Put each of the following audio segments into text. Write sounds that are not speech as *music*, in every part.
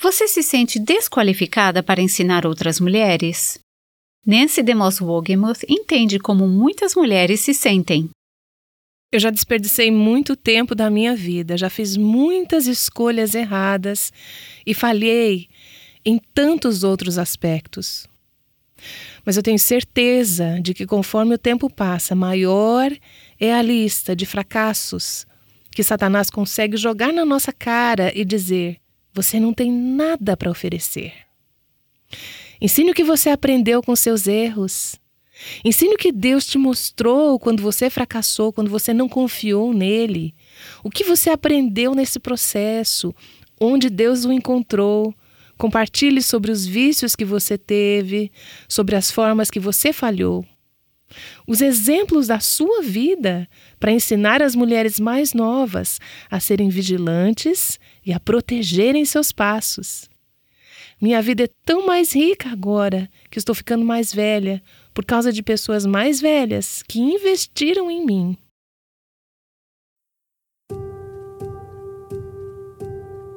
Você se sente desqualificada para ensinar outras mulheres? Nancy DeMoss Wogemuth entende como muitas mulheres se sentem. Eu já desperdicei muito tempo da minha vida, já fiz muitas escolhas erradas e falhei em tantos outros aspectos. Mas eu tenho certeza de que conforme o tempo passa, maior é a lista de fracassos que Satanás consegue jogar na nossa cara e dizer: você não tem nada para oferecer. Ensine o que você aprendeu com seus erros. Ensine o que Deus te mostrou quando você fracassou, quando você não confiou nele. O que você aprendeu nesse processo, onde Deus o encontrou. Compartilhe sobre os vícios que você teve, sobre as formas que você falhou. Os exemplos da sua vida para ensinar as mulheres mais novas a serem vigilantes e a protegerem seus passos. Minha vida é tão mais rica agora que estou ficando mais velha por causa de pessoas mais velhas que investiram em mim.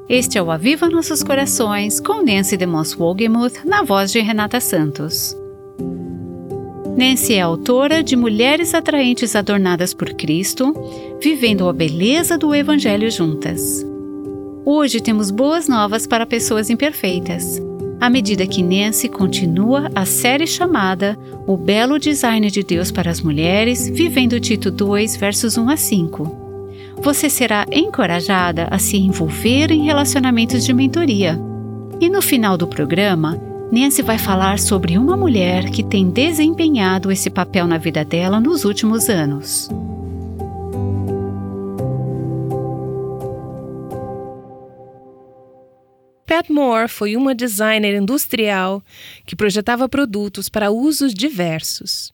Este é o Aviva Nossos Corações com Nancy DeMoss Wogemuth na voz de Renata Santos. Nancy é autora de Mulheres Atraentes Adornadas por Cristo, vivendo a beleza do Evangelho juntas. Hoje temos boas novas para pessoas imperfeitas. À medida que Nancy continua a série chamada O Belo Design de Deus para as Mulheres, vivendo Tito 2, versos 1 a 5. Você será encorajada a se envolver em relacionamentos de mentoria. E no final do programa, Nancy vai falar sobre uma mulher que tem desempenhado esse papel na vida dela nos últimos anos. Pat Moore foi uma designer industrial que projetava produtos para usos diversos.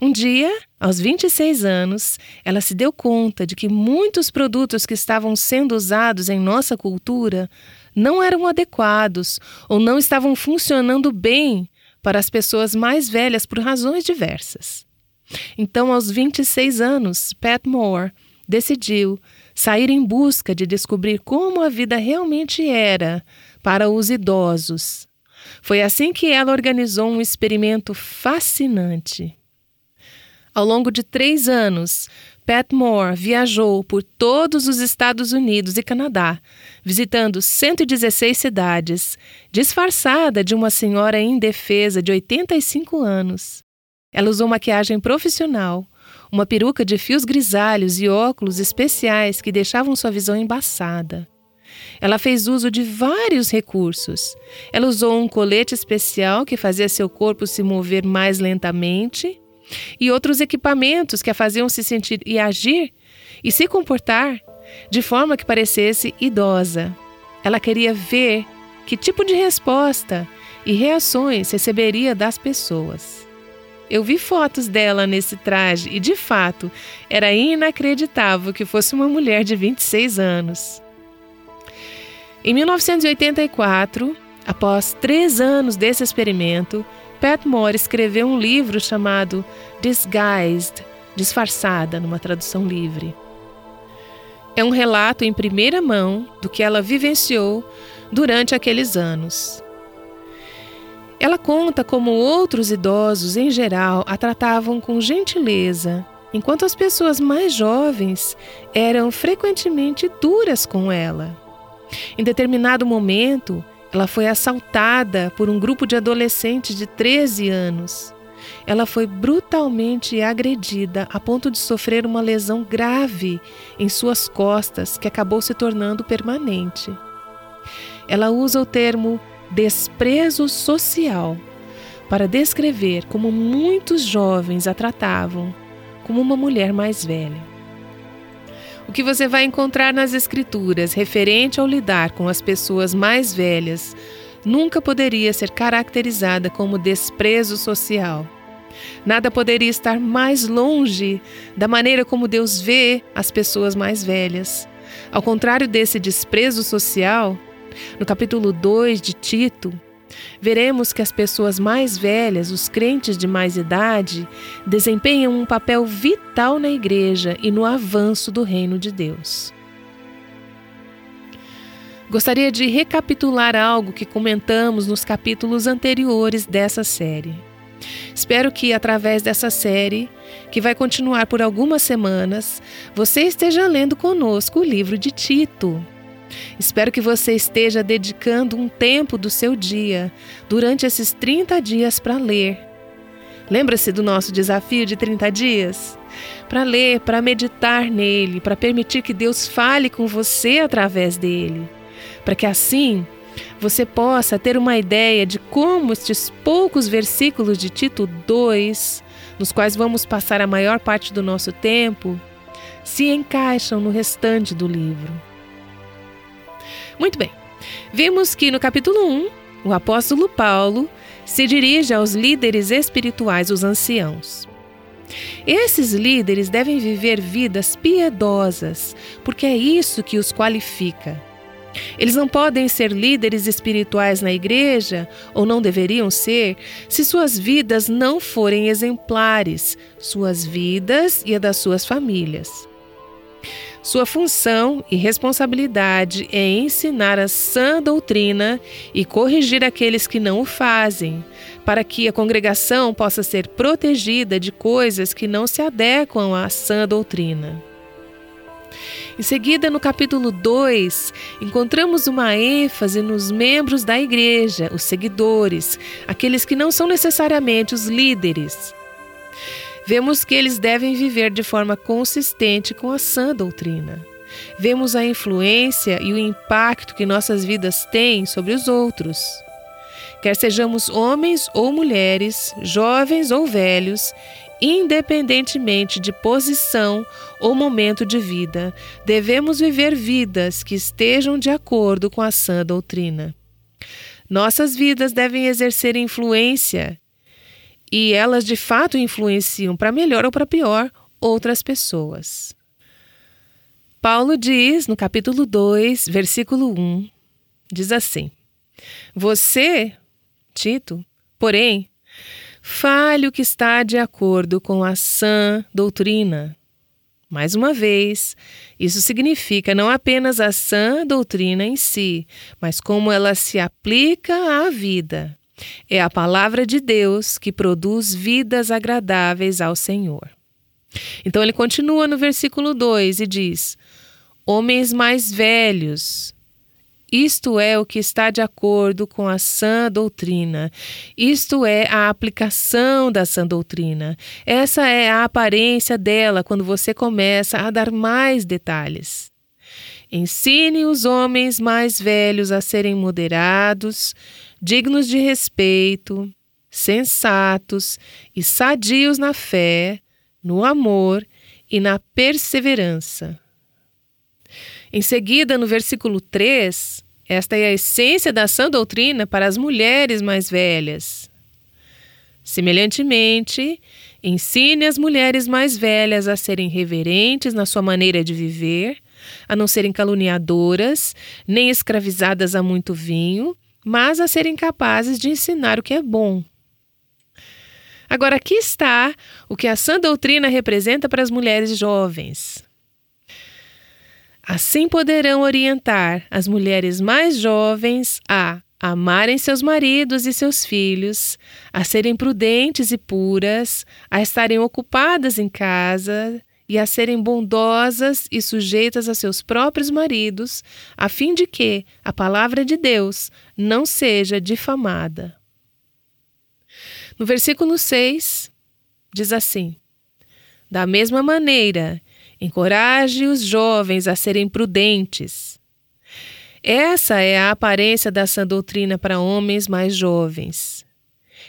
Um dia, aos 26 anos, ela se deu conta de que muitos produtos que estavam sendo usados em nossa cultura não eram adequados ou não estavam funcionando bem para as pessoas mais velhas por razões diversas. Então, aos 26 anos, Pat Moore decidiu sair em busca de descobrir como a vida realmente era para os idosos. Foi assim que ela organizou um experimento fascinante. Ao longo de três anos, Pat Moore viajou por todos os Estados Unidos e Canadá, visitando 116 cidades, disfarçada de uma senhora indefesa de 85 anos. Ela usou maquiagem profissional, uma peruca de fios grisalhos e óculos especiais que deixavam sua visão embaçada. Ela fez uso de vários recursos. Ela usou um colete especial que fazia seu corpo se mover mais lentamente e outros equipamentos que a faziam se sentir e agir e se comportar de forma que parecesse idosa. Ela queria ver que tipo de resposta e reações receberia das pessoas. Eu vi fotos dela nesse traje e, de fato, era inacreditável que fosse uma mulher de 26 anos. Em 1984, após três anos desse experimento, Pat Moore escreveu um livro chamado Disguised Disfarçada, numa tradução livre. É um relato em primeira mão do que ela vivenciou durante aqueles anos. Ela conta como outros idosos, em geral, a tratavam com gentileza, enquanto as pessoas mais jovens eram frequentemente duras com ela. Em determinado momento, ela foi assaltada por um grupo de adolescentes de 13 anos. Ela foi brutalmente agredida a ponto de sofrer uma lesão grave em suas costas que acabou se tornando permanente. Ela usa o termo desprezo social para descrever como muitos jovens a tratavam como uma mulher mais velha. O que você vai encontrar nas Escrituras referente ao lidar com as pessoas mais velhas nunca poderia ser caracterizada como desprezo social. Nada poderia estar mais longe da maneira como Deus vê as pessoas mais velhas. Ao contrário desse desprezo social, no capítulo 2 de Tito, veremos que as pessoas mais velhas, os crentes de mais idade, desempenham um papel vital na igreja e no avanço do reino de Deus. gostaria de recapitular algo que comentamos nos capítulos anteriores dessa série. Espero que, através dessa série, que vai continuar por algumas semanas, você esteja lendo conosco o livro de Tito. Espero que você esteja dedicando um tempo do seu dia durante esses 30 dias para ler. Lembra-se do nosso desafio de 30 dias? Para ler, para meditar nele, para permitir que Deus fale com você através dele, para que assim você possa ter uma ideia de como estes poucos versículos de Tito 2, nos quais vamos passar a maior parte do nosso tempo, se encaixam no restante do livro. Muito bem. Vimos que no capítulo 1, o apóstolo Paulo se dirige aos líderes espirituais, os anciãos. Esses líderes devem viver vidas piedosas, porque é isso que os qualifica. Eles não podem ser líderes espirituais na igreja, ou não deveriam ser, se suas vidas não forem exemplares, suas vidas e a das suas famílias. Sua função e responsabilidade é ensinar a sã doutrina e corrigir aqueles que não o fazem, para que a congregação possa ser protegida de coisas que não se adequam à sã doutrina. Em seguida, no capítulo 2, encontramos uma ênfase nos membros da igreja, os seguidores, aqueles que não são necessariamente os líderes vemos que eles devem viver de forma consistente com a sã doutrina. Vemos a influência e o impacto que nossas vidas têm sobre os outros. Quer sejamos homens ou mulheres, jovens ou velhos, independentemente de posição ou momento de vida, devemos viver vidas que estejam de acordo com a sã doutrina. Nossas vidas devem exercer influência e elas de fato influenciam para melhor ou para pior outras pessoas. Paulo diz no capítulo 2, versículo 1, diz assim: Você, Tito, porém, fale o que está de acordo com a sã doutrina. Mais uma vez, isso significa não apenas a sã doutrina em si, mas como ela se aplica à vida. É a palavra de Deus que produz vidas agradáveis ao Senhor. Então ele continua no versículo 2 e diz: Homens mais velhos, isto é o que está de acordo com a sã doutrina. Isto é a aplicação da sã doutrina. Essa é a aparência dela quando você começa a dar mais detalhes. Ensine os homens mais velhos a serem moderados, dignos de respeito, sensatos e sadios na fé, no amor e na perseverança. Em seguida, no versículo 3, esta é a essência da sã doutrina para as mulheres mais velhas. Semelhantemente, ensine as mulheres mais velhas a serem reverentes na sua maneira de viver, a não serem caluniadoras, nem escravizadas a muito vinho, mas a serem capazes de ensinar o que é bom. Agora, aqui está o que a sã doutrina representa para as mulheres jovens. Assim poderão orientar as mulheres mais jovens a amarem seus maridos e seus filhos, a serem prudentes e puras, a estarem ocupadas em casa, e a serem bondosas e sujeitas a seus próprios maridos, a fim de que a palavra de Deus não seja difamada. No versículo 6, diz assim: Da mesma maneira, encoraje os jovens a serem prudentes. Essa é a aparência da sã doutrina para homens mais jovens.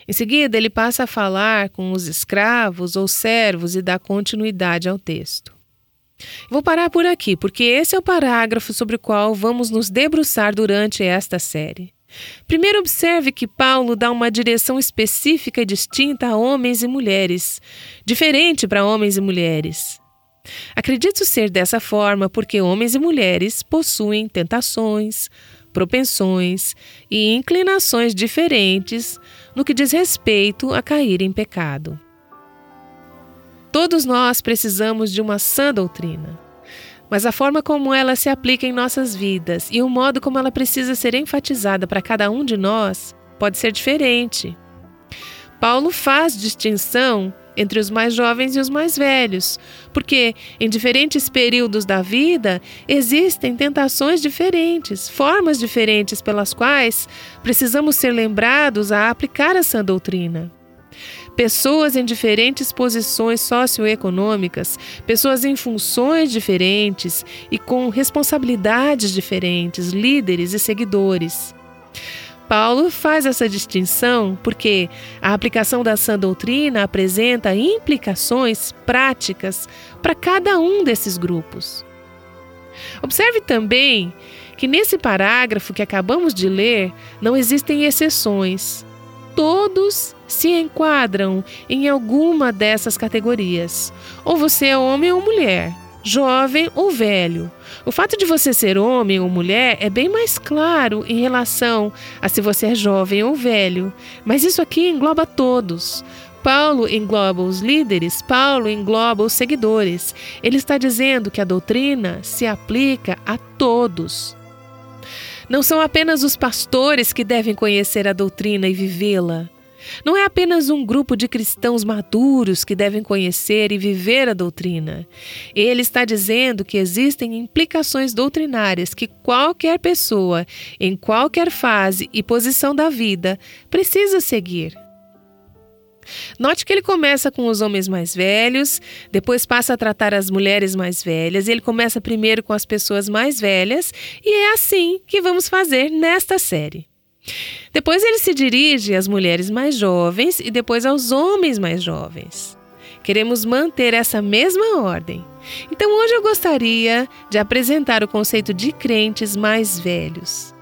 Em seguida, ele passa a falar com os escravos ou servos e dá continuidade ao texto. Vou parar por aqui, porque esse é o parágrafo sobre o qual vamos nos debruçar durante esta série. Primeiro, observe que Paulo dá uma direção específica e distinta a homens e mulheres, diferente para homens e mulheres. Acredito ser dessa forma porque homens e mulheres possuem tentações, propensões e inclinações diferentes no que diz respeito a cair em pecado. Todos nós precisamos de uma sã doutrina. mas a forma como ela se aplica em nossas vidas e o modo como ela precisa ser enfatizada para cada um de nós pode ser diferente. Paulo faz distinção entre os mais jovens e os mais velhos, porque em diferentes períodos da vida existem tentações diferentes, formas diferentes pelas quais precisamos ser lembrados a aplicar essa doutrina pessoas em diferentes posições socioeconômicas, pessoas em funções diferentes e com responsabilidades diferentes, líderes e seguidores. Paulo faz essa distinção porque a aplicação da sã doutrina apresenta implicações práticas para cada um desses grupos. Observe também que nesse parágrafo que acabamos de ler não existem exceções. Todos se enquadram em alguma dessas categorias. Ou você é homem ou mulher, jovem ou velho. O fato de você ser homem ou mulher é bem mais claro em relação a se você é jovem ou velho, mas isso aqui engloba todos. Paulo engloba os líderes, Paulo engloba os seguidores. Ele está dizendo que a doutrina se aplica a todos. Não são apenas os pastores que devem conhecer a doutrina e vivê-la. Não é apenas um grupo de cristãos maduros que devem conhecer e viver a doutrina. Ele está dizendo que existem implicações doutrinárias que qualquer pessoa, em qualquer fase e posição da vida, precisa seguir. Note que ele começa com os homens mais velhos, depois passa a tratar as mulheres mais velhas, e ele começa primeiro com as pessoas mais velhas, e é assim que vamos fazer nesta série. Depois ele se dirige às mulheres mais jovens e depois aos homens mais jovens. Queremos manter essa mesma ordem. Então hoje eu gostaria de apresentar o conceito de crentes mais velhos.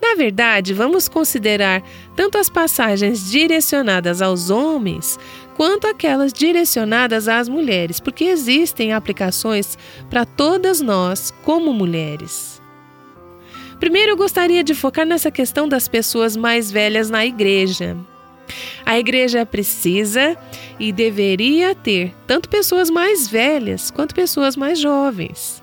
Na verdade, vamos considerar tanto as passagens direcionadas aos homens quanto aquelas direcionadas às mulheres, porque existem aplicações para todas nós como mulheres. Primeiro, eu gostaria de focar nessa questão das pessoas mais velhas na igreja. A igreja precisa e deveria ter tanto pessoas mais velhas quanto pessoas mais jovens.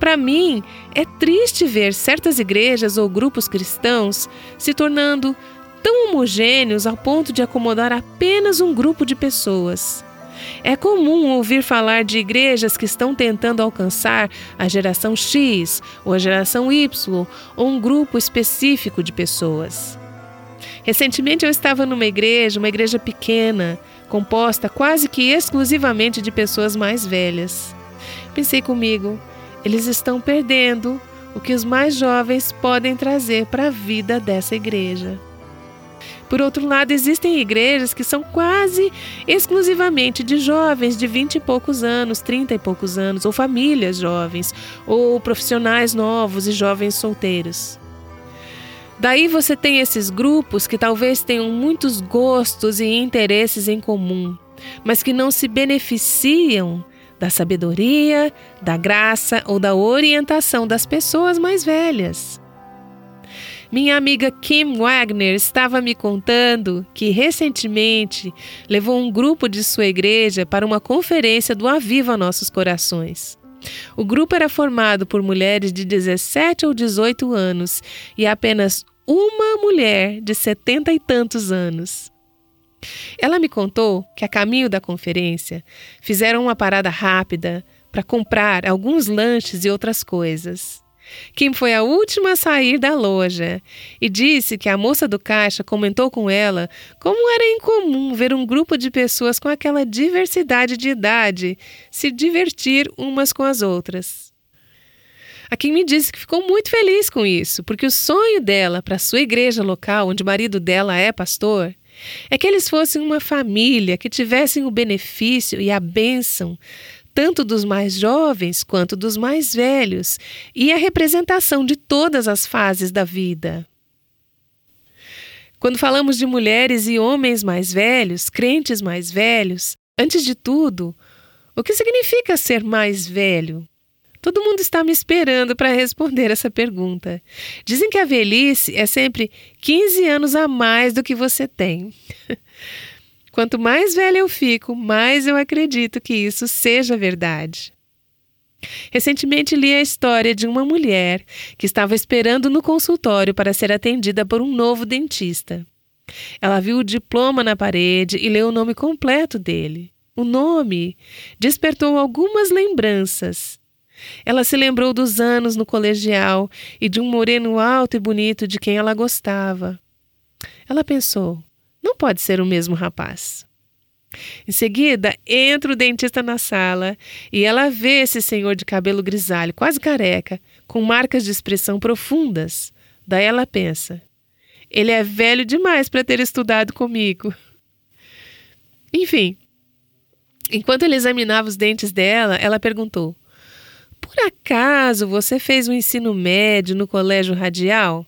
Para mim, é triste ver certas igrejas ou grupos cristãos se tornando tão homogêneos ao ponto de acomodar apenas um grupo de pessoas. É comum ouvir falar de igrejas que estão tentando alcançar a geração X ou a geração Y ou um grupo específico de pessoas. Recentemente eu estava numa igreja, uma igreja pequena, composta quase que exclusivamente de pessoas mais velhas. Pensei comigo, eles estão perdendo o que os mais jovens podem trazer para a vida dessa igreja. Por outro lado, existem igrejas que são quase exclusivamente de jovens de vinte e poucos anos, trinta e poucos anos, ou famílias jovens, ou profissionais novos e jovens solteiros. Daí você tem esses grupos que talvez tenham muitos gostos e interesses em comum, mas que não se beneficiam da sabedoria, da graça ou da orientação das pessoas mais velhas. Minha amiga Kim Wagner estava me contando que recentemente levou um grupo de sua igreja para uma conferência do Aviva Nossos Corações. O grupo era formado por mulheres de 17 ou 18 anos e apenas uma mulher de setenta e tantos anos. Ela me contou que, a caminho da conferência, fizeram uma parada rápida para comprar alguns lanches e outras coisas. Kim foi a última a sair da loja e disse que a moça do caixa comentou com ela como era incomum ver um grupo de pessoas com aquela diversidade de idade se divertir umas com as outras. A Kim me disse que ficou muito feliz com isso, porque o sonho dela para sua igreja local, onde o marido dela é pastor, é que eles fossem uma família que tivessem o benefício e a bênção tanto dos mais jovens quanto dos mais velhos, e a representação de todas as fases da vida. Quando falamos de mulheres e homens mais velhos, crentes mais velhos, antes de tudo, o que significa ser mais velho? Todo mundo está me esperando para responder essa pergunta. Dizem que a velhice é sempre 15 anos a mais do que você tem. *laughs* Quanto mais velha eu fico, mais eu acredito que isso seja verdade. Recentemente li a história de uma mulher que estava esperando no consultório para ser atendida por um novo dentista. Ela viu o diploma na parede e leu o nome completo dele. O nome despertou algumas lembranças. Ela se lembrou dos anos no colegial e de um moreno alto e bonito de quem ela gostava. Ela pensou: não pode ser o mesmo rapaz. Em seguida, entra o dentista na sala e ela vê esse senhor de cabelo grisalho, quase careca, com marcas de expressão profundas. Daí ela pensa: ele é velho demais para ter estudado comigo. Enfim, enquanto ele examinava os dentes dela, ela perguntou: Por acaso você fez o um ensino médio no colégio radial?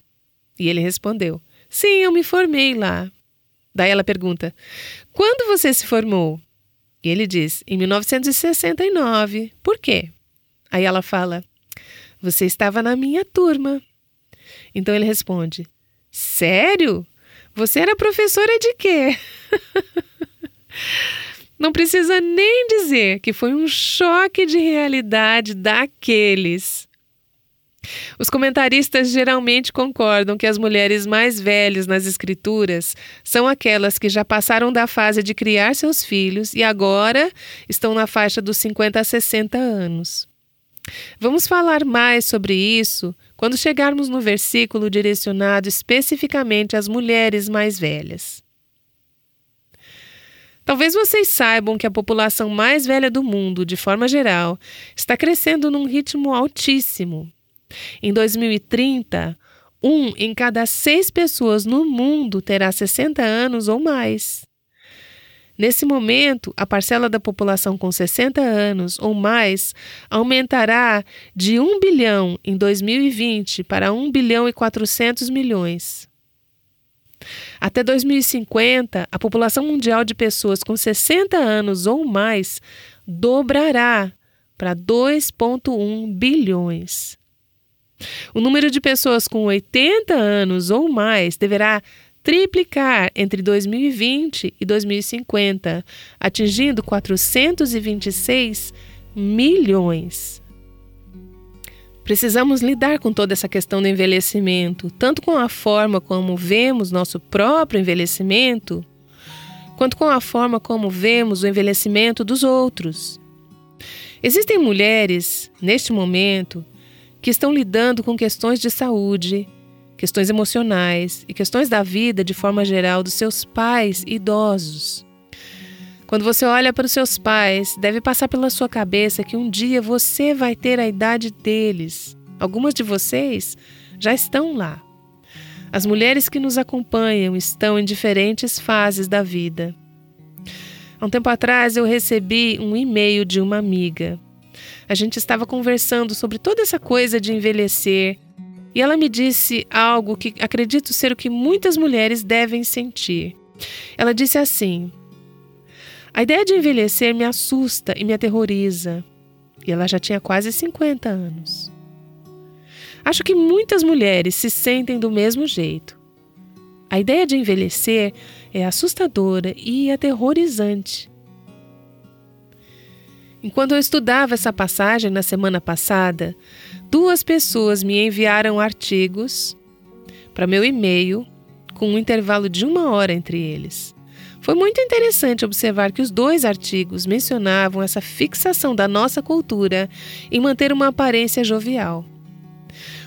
E ele respondeu: Sim, eu me formei lá. Daí ela pergunta: Quando você se formou? E ele diz: Em 1969. Por quê? Aí ela fala: Você estava na minha turma. Então ele responde: Sério? Você era professora de quê? *laughs* Não precisa nem dizer que foi um choque de realidade daqueles. Os comentaristas geralmente concordam que as mulheres mais velhas nas escrituras são aquelas que já passaram da fase de criar seus filhos e agora estão na faixa dos 50 a 60 anos. Vamos falar mais sobre isso quando chegarmos no versículo direcionado especificamente às mulheres mais velhas. Talvez vocês saibam que a população mais velha do mundo, de forma geral, está crescendo num ritmo altíssimo. Em 2030, um em cada seis pessoas no mundo terá 60 anos ou mais. Nesse momento, a parcela da população com 60 anos ou mais aumentará de 1 bilhão em 2020 para 1 bilhão e 400 milhões. Até 2050, a população mundial de pessoas com 60 anos ou mais dobrará para 2,1 bilhões. O número de pessoas com 80 anos ou mais deverá triplicar entre 2020 e 2050, atingindo 426 milhões. Precisamos lidar com toda essa questão do envelhecimento, tanto com a forma como vemos nosso próprio envelhecimento, quanto com a forma como vemos o envelhecimento dos outros. Existem mulheres, neste momento, que estão lidando com questões de saúde, questões emocionais e questões da vida de forma geral dos seus pais idosos. Quando você olha para os seus pais, deve passar pela sua cabeça que um dia você vai ter a idade deles. Algumas de vocês já estão lá. As mulheres que nos acompanham estão em diferentes fases da vida. Há um tempo atrás eu recebi um e-mail de uma amiga. A gente estava conversando sobre toda essa coisa de envelhecer e ela me disse algo que acredito ser o que muitas mulheres devem sentir. Ela disse assim: A ideia de envelhecer me assusta e me aterroriza. E ela já tinha quase 50 anos. Acho que muitas mulheres se sentem do mesmo jeito. A ideia de envelhecer é assustadora e aterrorizante. Enquanto eu estudava essa passagem na semana passada, duas pessoas me enviaram artigos para meu e-mail com um intervalo de uma hora entre eles. Foi muito interessante observar que os dois artigos mencionavam essa fixação da nossa cultura em manter uma aparência jovial.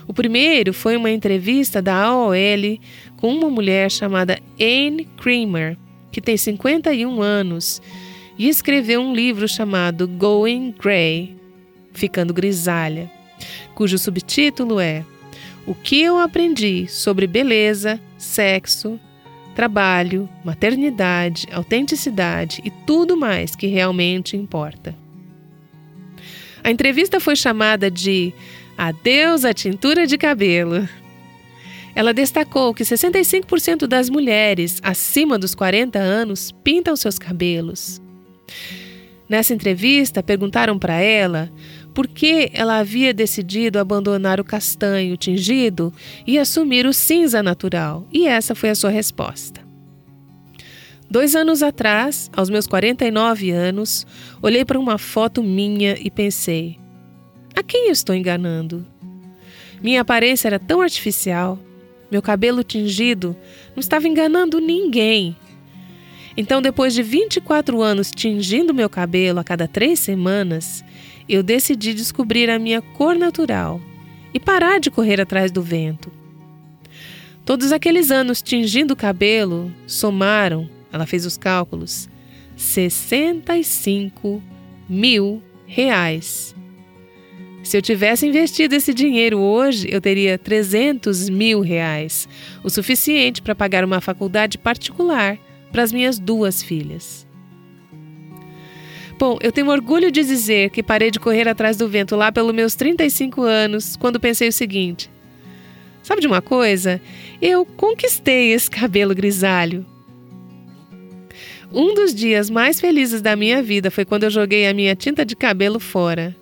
O primeiro foi uma entrevista da AOL com uma mulher chamada Anne Creamer, que tem 51 anos e escreveu um livro chamado Going Grey, ficando grisalha, cujo subtítulo é O que eu aprendi sobre beleza, sexo, trabalho, maternidade, autenticidade e tudo mais que realmente importa. A entrevista foi chamada de Adeus à tintura de cabelo. Ela destacou que 65% das mulheres acima dos 40 anos pintam seus cabelos. Nessa entrevista, perguntaram para ela por que ela havia decidido abandonar o castanho tingido e assumir o cinza natural, e essa foi a sua resposta. Dois anos atrás, aos meus 49 anos, olhei para uma foto minha e pensei: A quem eu estou enganando? Minha aparência era tão artificial, meu cabelo tingido não estava enganando ninguém. Então, depois de 24 anos tingindo meu cabelo a cada três semanas, eu decidi descobrir a minha cor natural e parar de correr atrás do vento. Todos aqueles anos tingindo o cabelo somaram, ela fez os cálculos, 65 mil reais. Se eu tivesse investido esse dinheiro hoje, eu teria 300 mil reais, o suficiente para pagar uma faculdade particular para as minhas duas filhas. Bom, eu tenho orgulho de dizer que parei de correr atrás do vento lá pelos meus 35 anos, quando pensei o seguinte: sabe de uma coisa? Eu conquistei esse cabelo grisalho. Um dos dias mais felizes da minha vida foi quando eu joguei a minha tinta de cabelo fora.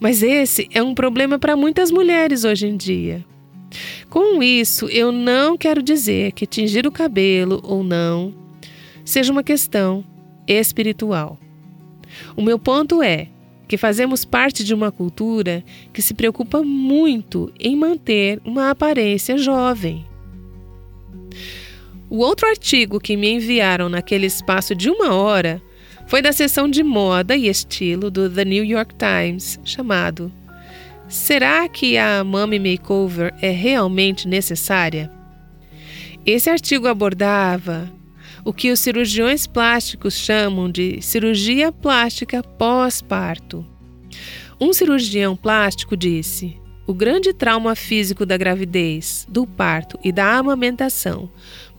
Mas esse é um problema para muitas mulheres hoje em dia. Com isso, eu não quero dizer que tingir o cabelo ou não seja uma questão espiritual. O meu ponto é que fazemos parte de uma cultura que se preocupa muito em manter uma aparência jovem. O outro artigo que me enviaram naquele espaço de uma hora foi da seção de moda e estilo do The New York Times, chamado Será que a Mummy Makeover é realmente necessária? Esse artigo abordava o que os cirurgiões plásticos chamam de cirurgia plástica pós-parto. Um cirurgião plástico disse: o grande trauma físico da gravidez, do parto e da amamentação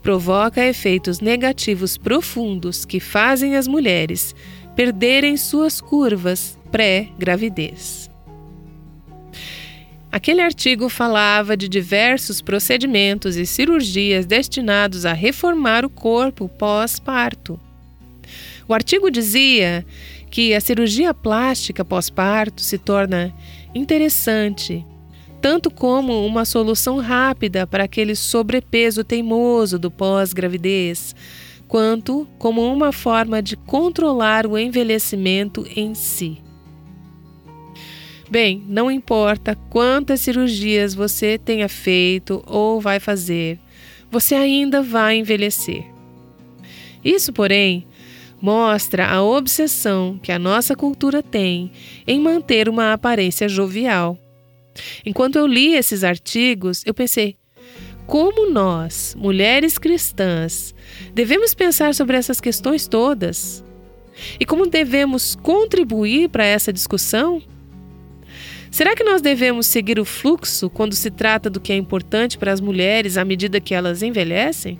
provoca efeitos negativos profundos que fazem as mulheres perderem suas curvas pré-gravidez. Aquele artigo falava de diversos procedimentos e cirurgias destinados a reformar o corpo pós-parto. O artigo dizia que a cirurgia plástica pós-parto se torna interessante tanto como uma solução rápida para aquele sobrepeso teimoso do pós-gravidez, quanto como uma forma de controlar o envelhecimento em si. Bem, não importa quantas cirurgias você tenha feito ou vai fazer, você ainda vai envelhecer. Isso, porém, mostra a obsessão que a nossa cultura tem em manter uma aparência jovial. Enquanto eu li esses artigos, eu pensei: como nós, mulheres cristãs, devemos pensar sobre essas questões todas? E como devemos contribuir para essa discussão? Será que nós devemos seguir o fluxo quando se trata do que é importante para as mulheres à medida que elas envelhecem?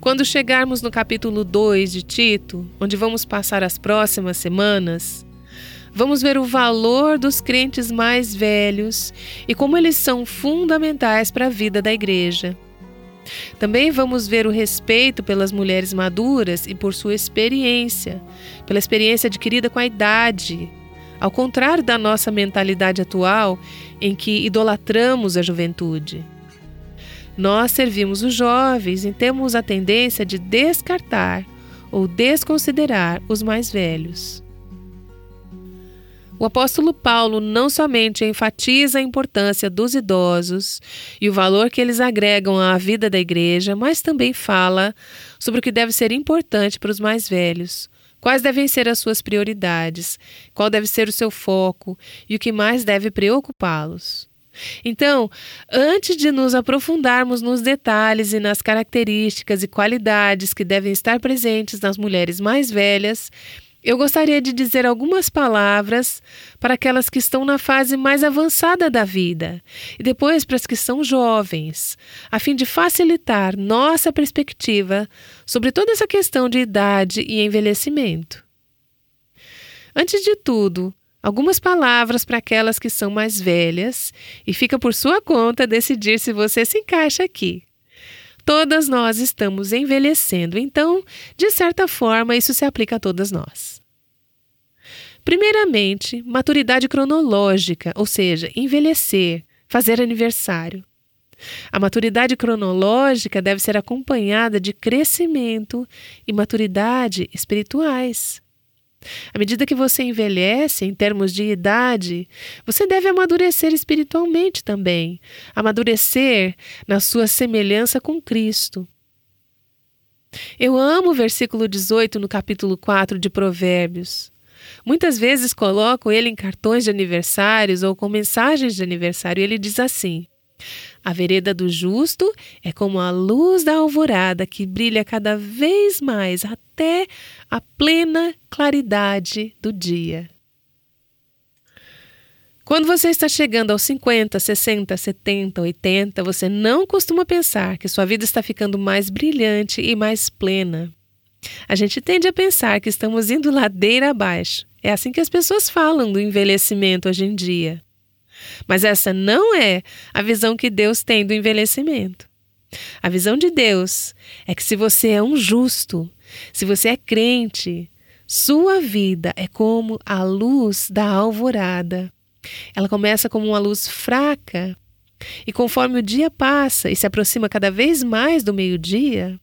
Quando chegarmos no capítulo 2 de Tito, onde vamos passar as próximas semanas, vamos ver o valor dos crentes mais velhos e como eles são fundamentais para a vida da igreja. Também vamos ver o respeito pelas mulheres maduras e por sua experiência, pela experiência adquirida com a idade, ao contrário da nossa mentalidade atual, em que idolatramos a juventude. Nós servimos os jovens e temos a tendência de descartar ou desconsiderar os mais velhos. O apóstolo Paulo não somente enfatiza a importância dos idosos e o valor que eles agregam à vida da igreja, mas também fala sobre o que deve ser importante para os mais velhos. Quais devem ser as suas prioridades, qual deve ser o seu foco e o que mais deve preocupá-los. Então, antes de nos aprofundarmos nos detalhes e nas características e qualidades que devem estar presentes nas mulheres mais velhas, eu gostaria de dizer algumas palavras para aquelas que estão na fase mais avançada da vida e depois para as que são jovens, a fim de facilitar nossa perspectiva sobre toda essa questão de idade e envelhecimento. Antes de tudo, algumas palavras para aquelas que são mais velhas e fica por sua conta decidir se você se encaixa aqui. Todas nós estamos envelhecendo, então, de certa forma, isso se aplica a todas nós. Primeiramente, maturidade cronológica, ou seja, envelhecer, fazer aniversário. A maturidade cronológica deve ser acompanhada de crescimento e maturidade espirituais. À medida que você envelhece em termos de idade, você deve amadurecer espiritualmente também, amadurecer na sua semelhança com Cristo. Eu amo o versículo 18 no capítulo 4 de Provérbios. Muitas vezes coloco ele em cartões de aniversários ou com mensagens de aniversário. Ele diz assim: A vereda do justo é como a luz da alvorada que brilha cada vez mais até a plena claridade do dia. Quando você está chegando aos 50, 60, 70, 80, você não costuma pensar que sua vida está ficando mais brilhante e mais plena. A gente tende a pensar que estamos indo ladeira abaixo. É assim que as pessoas falam do envelhecimento hoje em dia. Mas essa não é a visão que Deus tem do envelhecimento. A visão de Deus é que se você é um justo, se você é crente, sua vida é como a luz da alvorada ela começa como uma luz fraca, e conforme o dia passa e se aproxima cada vez mais do meio-dia,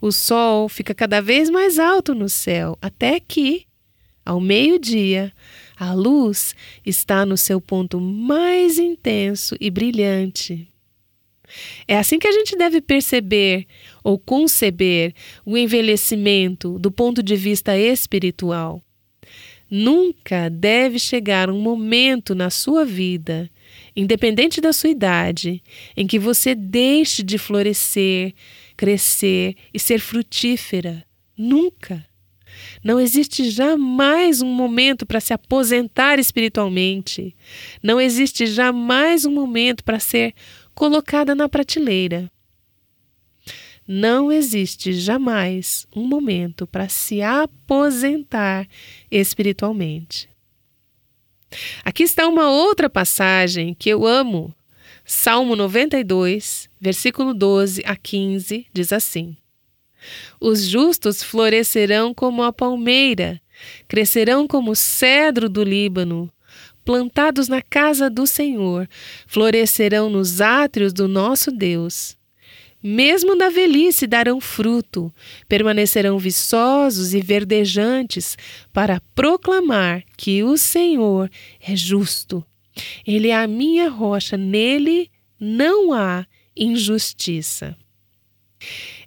o sol fica cada vez mais alto no céu, até que, ao meio-dia, a luz está no seu ponto mais intenso e brilhante. É assim que a gente deve perceber ou conceber o envelhecimento do ponto de vista espiritual. Nunca deve chegar um momento na sua vida, independente da sua idade, em que você deixe de florescer, crescer e ser frutífera. Nunca. Não existe jamais um momento para se aposentar espiritualmente. Não existe jamais um momento para ser colocada na prateleira. Não existe jamais um momento para se aposentar espiritualmente. Aqui está uma outra passagem que eu amo. Salmo 92, versículo 12 a 15, diz assim: Os justos florescerão como a palmeira, crescerão como o cedro do Líbano, plantados na casa do Senhor, florescerão nos átrios do nosso Deus. Mesmo na velhice darão fruto, permanecerão viçosos e verdejantes para proclamar que o Senhor é justo. Ele é a minha rocha, nele não há injustiça.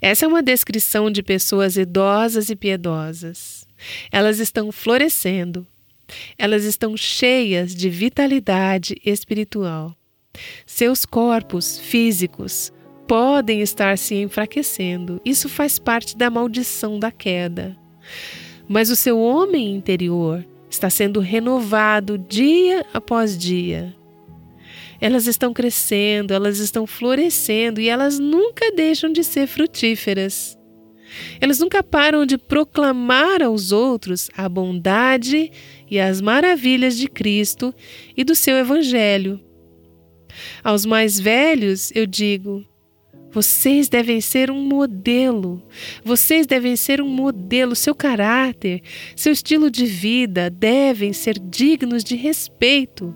Essa é uma descrição de pessoas idosas e piedosas. Elas estão florescendo, elas estão cheias de vitalidade espiritual. Seus corpos físicos podem estar se enfraquecendo. Isso faz parte da maldição da queda. Mas o seu homem interior está sendo renovado dia após dia. Elas estão crescendo, elas estão florescendo e elas nunca deixam de ser frutíferas. Elas nunca param de proclamar aos outros a bondade e as maravilhas de Cristo e do seu Evangelho. Aos mais velhos, eu digo: vocês devem ser um modelo. Vocês devem ser um modelo. Seu caráter, seu estilo de vida devem ser dignos de respeito.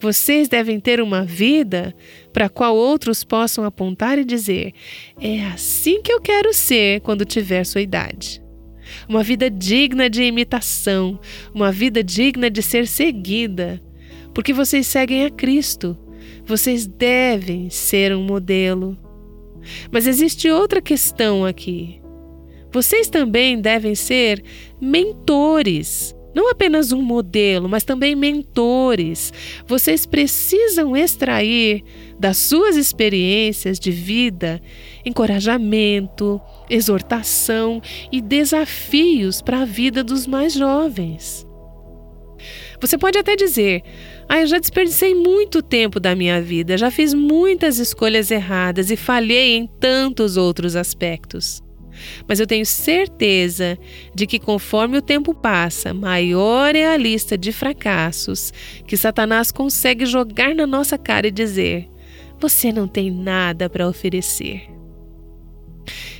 Vocês devem ter uma vida para a qual outros possam apontar e dizer: é assim que eu quero ser quando tiver sua idade. Uma vida digna de imitação, uma vida digna de ser seguida, porque vocês seguem a Cristo. Vocês devem ser um modelo. Mas existe outra questão aqui. Vocês também devem ser mentores. Não apenas um modelo, mas também mentores. Vocês precisam extrair das suas experiências de vida encorajamento, exortação e desafios para a vida dos mais jovens. Você pode até dizer: ah, eu já desperdicei muito tempo da minha vida, já fiz muitas escolhas erradas e falhei em tantos outros aspectos. Mas eu tenho certeza de que conforme o tempo passa, maior é a lista de fracassos que Satanás consegue jogar na nossa cara e dizer: você não tem nada para oferecer.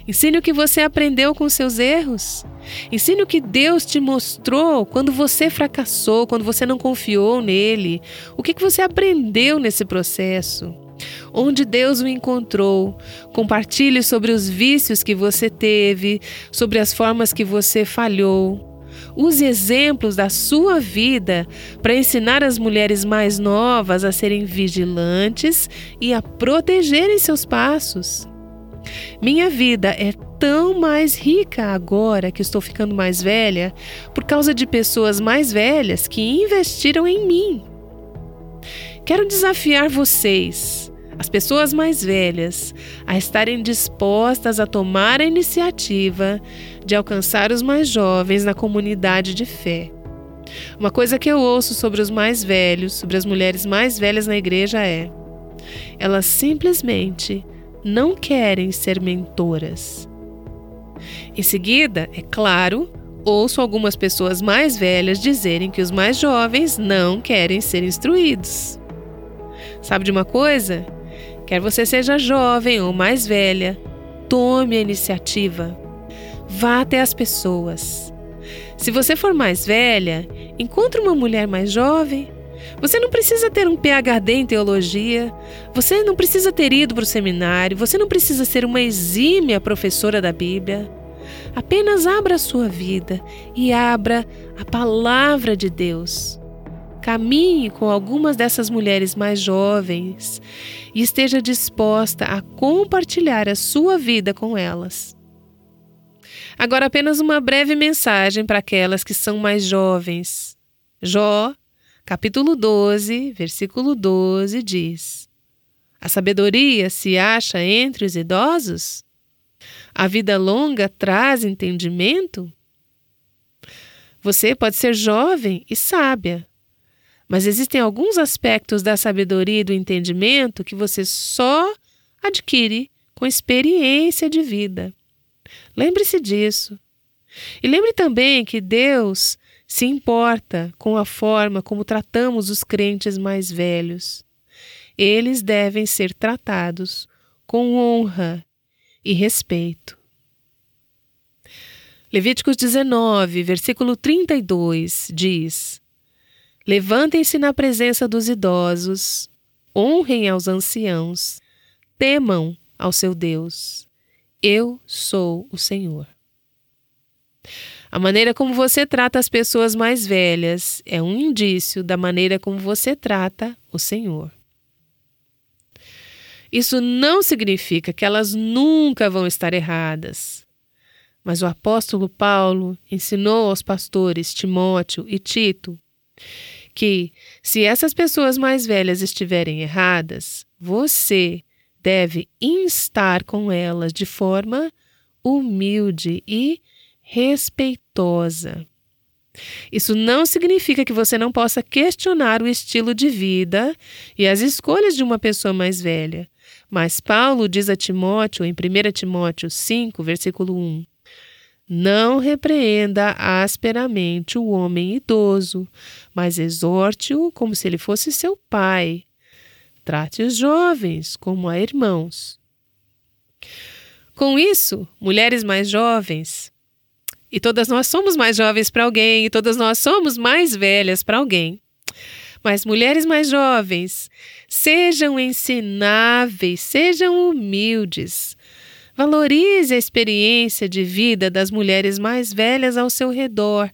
Ensine o que você aprendeu com seus erros. Ensine o que Deus te mostrou quando você fracassou, quando você não confiou nele. O que, que você aprendeu nesse processo? Onde Deus o encontrou. Compartilhe sobre os vícios que você teve, sobre as formas que você falhou. Use exemplos da sua vida para ensinar as mulheres mais novas a serem vigilantes e a protegerem seus passos. Minha vida é tão mais rica agora que estou ficando mais velha por causa de pessoas mais velhas que investiram em mim. Quero desafiar vocês, as pessoas mais velhas, a estarem dispostas a tomar a iniciativa de alcançar os mais jovens na comunidade de fé. Uma coisa que eu ouço sobre os mais velhos, sobre as mulheres mais velhas na igreja é: elas simplesmente não querem ser mentoras. Em seguida, é claro, ouço algumas pessoas mais velhas dizerem que os mais jovens não querem ser instruídos. Sabe de uma coisa? Quer você seja jovem ou mais velha, tome a iniciativa. Vá até as pessoas. Se você for mais velha, encontre uma mulher mais jovem. Você não precisa ter um PhD em teologia, você não precisa ter ido para o seminário, você não precisa ser uma exímia professora da Bíblia. Apenas abra a sua vida e abra a palavra de Deus. Caminhe com algumas dessas mulheres mais jovens e esteja disposta a compartilhar a sua vida com elas. Agora, apenas uma breve mensagem para aquelas que são mais jovens. Jó, capítulo 12, versículo 12 diz: A sabedoria se acha entre os idosos? A vida longa traz entendimento? Você pode ser jovem e sábia, mas existem alguns aspectos da sabedoria e do entendimento que você só adquire com experiência de vida. Lembre-se disso. E lembre também que Deus se importa com a forma como tratamos os crentes mais velhos. Eles devem ser tratados com honra e respeito. Levíticos 19, versículo 32 diz: Levantem-se na presença dos idosos, honrem aos anciãos, temam ao seu Deus. Eu sou o Senhor. A maneira como você trata as pessoas mais velhas é um indício da maneira como você trata o Senhor. Isso não significa que elas nunca vão estar erradas. Mas o apóstolo Paulo ensinou aos pastores Timóteo e Tito que, se essas pessoas mais velhas estiverem erradas, você deve instar com elas de forma humilde e respeitosa. Isso não significa que você não possa questionar o estilo de vida e as escolhas de uma pessoa mais velha. Mas Paulo diz a Timóteo, em 1 Timóteo 5, versículo 1, não repreenda asperamente o homem idoso, mas exorte-o como se ele fosse seu pai. Trate os jovens como a irmãos. Com isso, mulheres mais jovens, e todas nós somos mais jovens para alguém, e todas nós somos mais velhas para alguém. Mas mulheres mais jovens, sejam ensináveis, sejam humildes, Valorize a experiência de vida das mulheres mais velhas ao seu redor.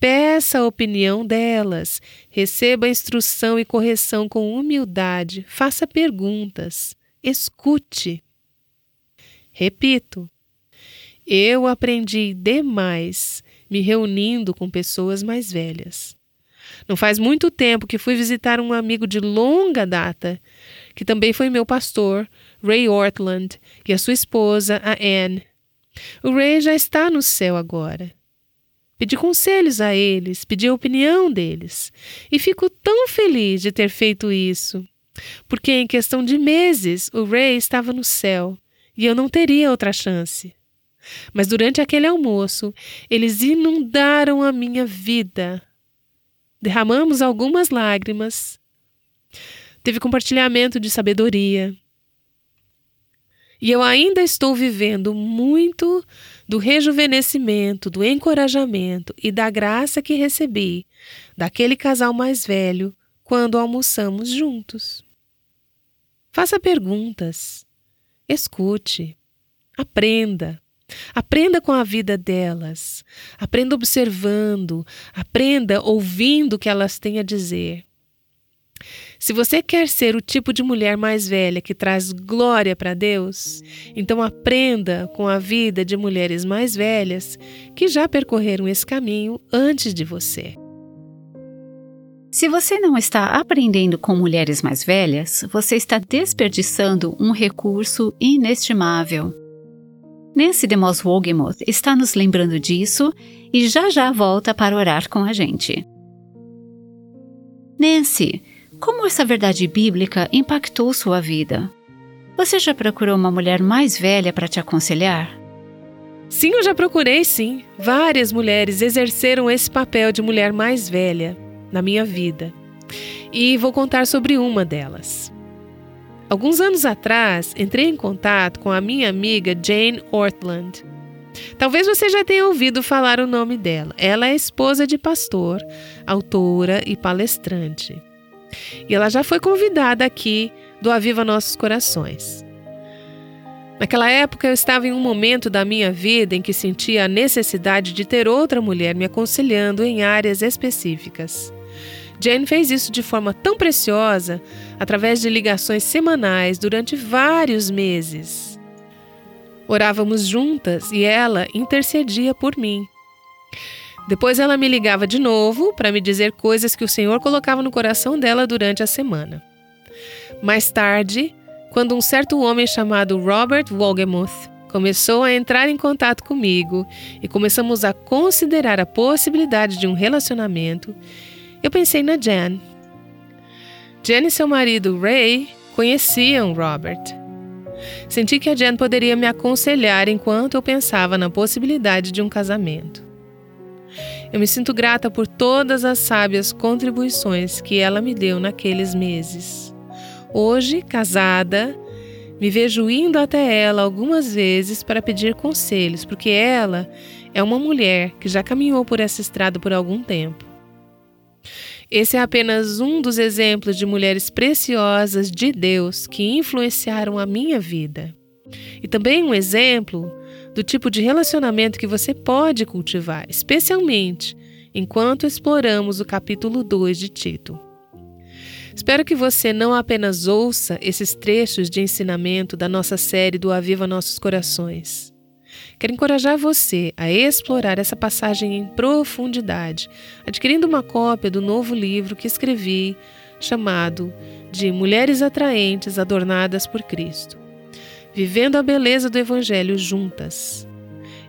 Peça a opinião delas. Receba instrução e correção com humildade. Faça perguntas. Escute. Repito, eu aprendi demais me reunindo com pessoas mais velhas. Não faz muito tempo que fui visitar um amigo de longa data, que também foi meu pastor, Ray Ortland, e a sua esposa, a Anne. O Ray já está no céu agora. Pedi conselhos a eles, pedi a opinião deles, e fico tão feliz de ter feito isso, porque em questão de meses o Ray estava no céu e eu não teria outra chance. Mas durante aquele almoço, eles inundaram a minha vida. Derramamos algumas lágrimas. Teve compartilhamento de sabedoria, e eu ainda estou vivendo muito do rejuvenescimento, do encorajamento e da graça que recebi daquele casal mais velho quando almoçamos juntos. Faça perguntas, escute, aprenda, Aprenda com a vida delas. Aprenda observando. Aprenda ouvindo o que elas têm a dizer. Se você quer ser o tipo de mulher mais velha que traz glória para Deus, então aprenda com a vida de mulheres mais velhas que já percorreram esse caminho antes de você. Se você não está aprendendo com mulheres mais velhas, você está desperdiçando um recurso inestimável. Nancy DeMoss Wogemuth está nos lembrando disso e já já volta para orar com a gente. Nancy, como essa verdade bíblica impactou sua vida? Você já procurou uma mulher mais velha para te aconselhar? Sim, eu já procurei, sim. Várias mulheres exerceram esse papel de mulher mais velha na minha vida. E vou contar sobre uma delas. Alguns anos atrás, entrei em contato com a minha amiga Jane Ortland. Talvez você já tenha ouvido falar o nome dela. Ela é esposa de pastor, autora e palestrante. E ela já foi convidada aqui do Aviva Nossos Corações. Naquela época eu estava em um momento da minha vida em que sentia a necessidade de ter outra mulher me aconselhando em áreas específicas. Jane fez isso de forma tão preciosa através de ligações semanais durante vários meses. Orávamos juntas e ela intercedia por mim. Depois ela me ligava de novo para me dizer coisas que o Senhor colocava no coração dela durante a semana. Mais tarde, quando um certo homem chamado Robert Wolgemuth começou a entrar em contato comigo e começamos a considerar a possibilidade de um relacionamento, eu pensei na Jan. Jan e seu marido Ray conheciam Robert. Senti que a Jan poderia me aconselhar enquanto eu pensava na possibilidade de um casamento. Eu me sinto grata por todas as sábias contribuições que ela me deu naqueles meses. Hoje, casada, me vejo indo até ela algumas vezes para pedir conselhos, porque ela é uma mulher que já caminhou por essa estrada por algum tempo. Esse é apenas um dos exemplos de mulheres preciosas de Deus que influenciaram a minha vida. E também um exemplo do tipo de relacionamento que você pode cultivar, especialmente enquanto exploramos o capítulo 2 de Tito. Espero que você não apenas ouça esses trechos de ensinamento da nossa série do Aviva Nossos Corações. Quero encorajar você a explorar essa passagem em profundidade, adquirindo uma cópia do novo livro que escrevi, chamado De Mulheres Atraentes Adornadas por Cristo. Vivendo a beleza do Evangelho juntas.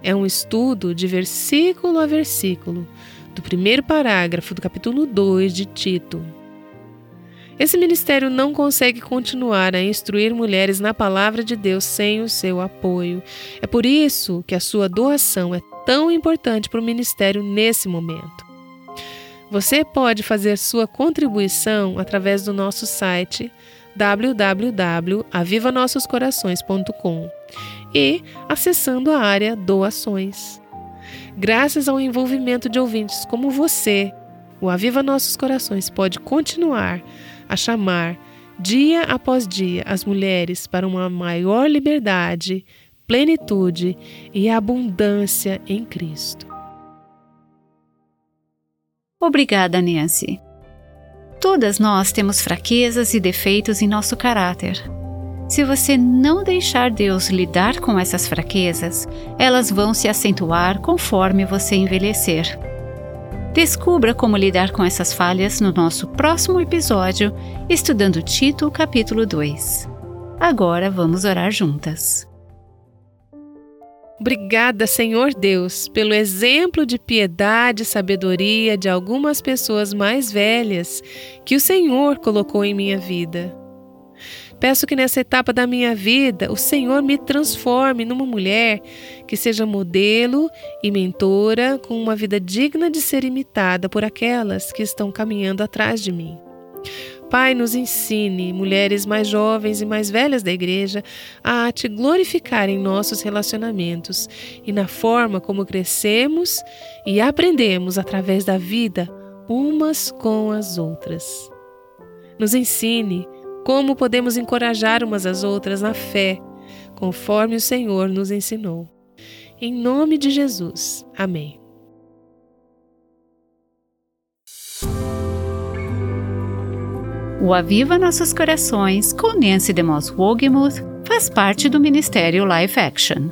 É um estudo de versículo a versículo do primeiro parágrafo do capítulo 2 de Tito. Esse ministério não consegue continuar a instruir mulheres na palavra de Deus sem o seu apoio. É por isso que a sua doação é tão importante para o ministério nesse momento. Você pode fazer sua contribuição através do nosso site www.avivanossoscorações.com e acessando a área Doações. Graças ao envolvimento de ouvintes como você, o Aviva Nossos Corações pode continuar a chamar dia após dia as mulheres para uma maior liberdade, plenitude e abundância em Cristo. Obrigada, Nancy. Todas nós temos fraquezas e defeitos em nosso caráter. Se você não deixar Deus lidar com essas fraquezas, elas vão se acentuar conforme você envelhecer. Descubra como lidar com essas falhas no nosso próximo episódio, estudando Tito, capítulo 2. Agora vamos orar juntas. Obrigada, Senhor Deus, pelo exemplo de piedade e sabedoria de algumas pessoas mais velhas que o Senhor colocou em minha vida. Peço que nessa etapa da minha vida o Senhor me transforme numa mulher que seja modelo e mentora com uma vida digna de ser imitada por aquelas que estão caminhando atrás de mim. Pai, nos ensine, mulheres mais jovens e mais velhas da igreja, a te glorificar em nossos relacionamentos e na forma como crescemos e aprendemos através da vida umas com as outras. Nos ensine como podemos encorajar umas às outras na fé, conforme o Senhor nos ensinou. Em nome de Jesus. Amém. O Aviva Nossos Corações, com Nancy DeMoss Wogemuth, faz parte do Ministério Life Action.